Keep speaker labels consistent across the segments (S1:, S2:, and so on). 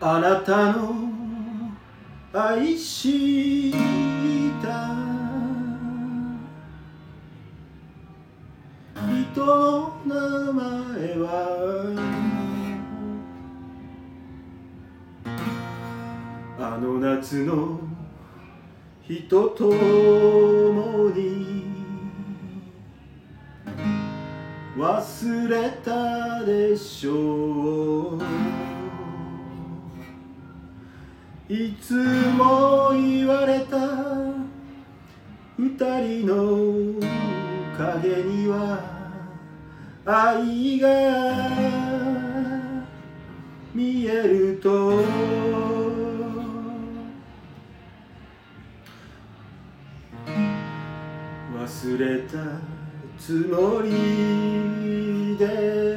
S1: あなたの愛した人の名前はあの夏の人ともに忘れたでしょういつも言われた。二人の影には愛が見えると。忘れたつもりで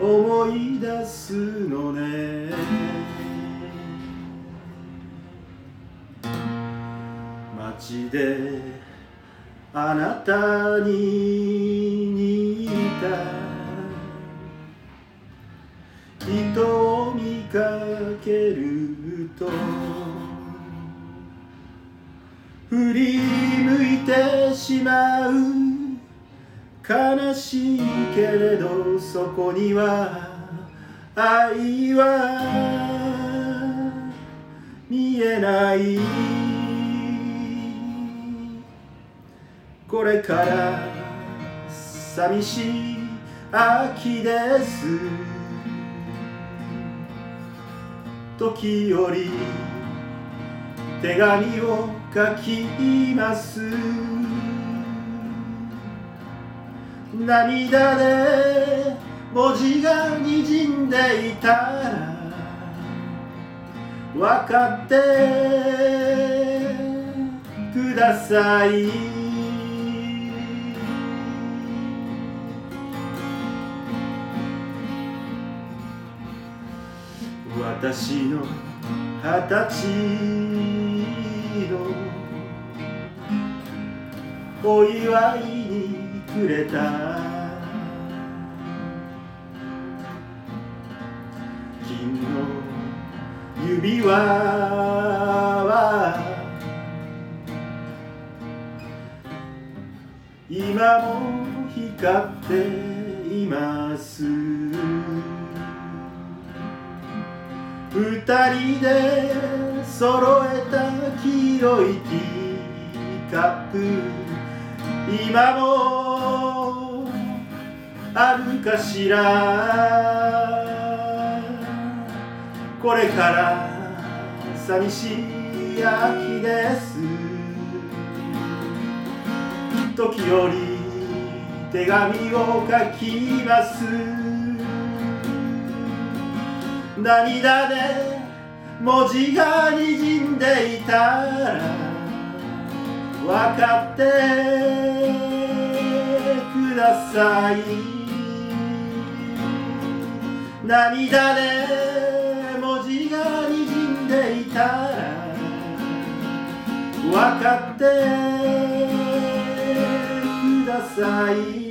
S1: 思い出すのね。街であなたに似た人を見かけると振り向いてしまう悲しいけれどそこには愛は見えない。これから寂しい秋です。時折手紙を書きます。涙で文字がにじんでいたら分かってください。私の二十歳のお祝いにくれた。金の指輪は今も光っています。二人で揃えた黄色いティーカップ。今もあるかしら。これから寂しい秋です。時折手紙を書きます。涙で文字がにじんでいたら分かってください。涙で文字がにじんでいた。ら分かってください。